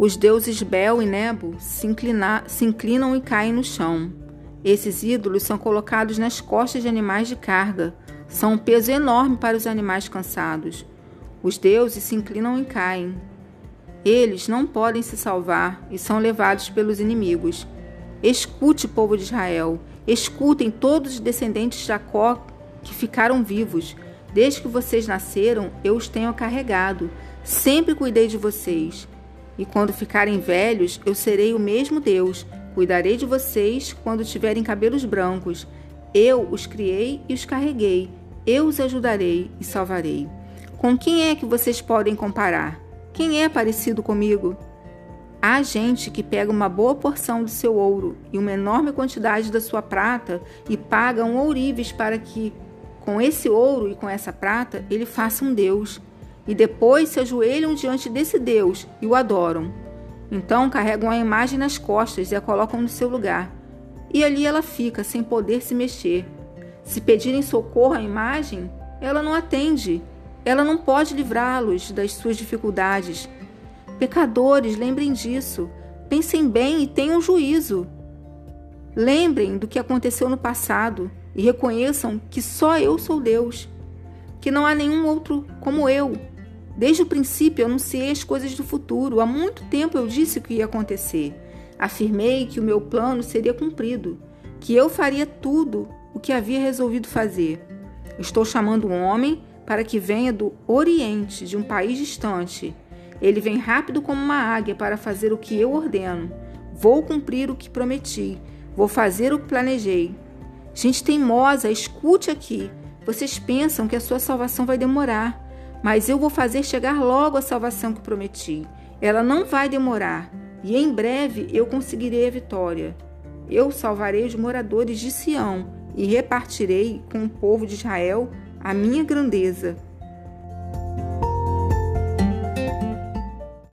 Os deuses Bel e Nebo se, inclina, se inclinam e caem no chão. Esses ídolos são colocados nas costas de animais de carga. São um peso enorme para os animais cansados. Os deuses se inclinam e caem. Eles não podem se salvar e são levados pelos inimigos. Escute, povo de Israel, escutem todos os descendentes de Jacó que ficaram vivos. Desde que vocês nasceram, eu os tenho carregado. Sempre cuidei de vocês. E quando ficarem velhos, eu serei o mesmo Deus. Cuidarei de vocês quando tiverem cabelos brancos. Eu os criei e os carreguei. Eu os ajudarei e salvarei. Com quem é que vocês podem comparar? Quem é parecido comigo? Há gente que pega uma boa porção do seu ouro e uma enorme quantidade da sua prata e paga um ourives para que, com esse ouro e com essa prata, ele faça um Deus e depois se ajoelham diante desse Deus e o adoram. Então carregam a imagem nas costas e a colocam no seu lugar. E ali ela fica, sem poder se mexer. Se pedirem socorro à imagem, ela não atende. Ela não pode livrá-los das suas dificuldades. Pecadores, lembrem disso. Pensem bem e tenham juízo. Lembrem do que aconteceu no passado e reconheçam que só eu sou Deus, que não há nenhum outro como eu. Desde o princípio anunciei as coisas do futuro. Há muito tempo eu disse o que ia acontecer. Afirmei que o meu plano seria cumprido, que eu faria tudo o que havia resolvido fazer. Estou chamando um homem para que venha do Oriente, de um país distante. Ele vem rápido como uma águia para fazer o que eu ordeno. Vou cumprir o que prometi. Vou fazer o que planejei. Gente teimosa, escute aqui. Vocês pensam que a sua salvação vai demorar. Mas eu vou fazer chegar logo a salvação que prometi. Ela não vai demorar, e em breve eu conseguirei a vitória. Eu salvarei os moradores de Sião e repartirei com o povo de Israel a minha grandeza.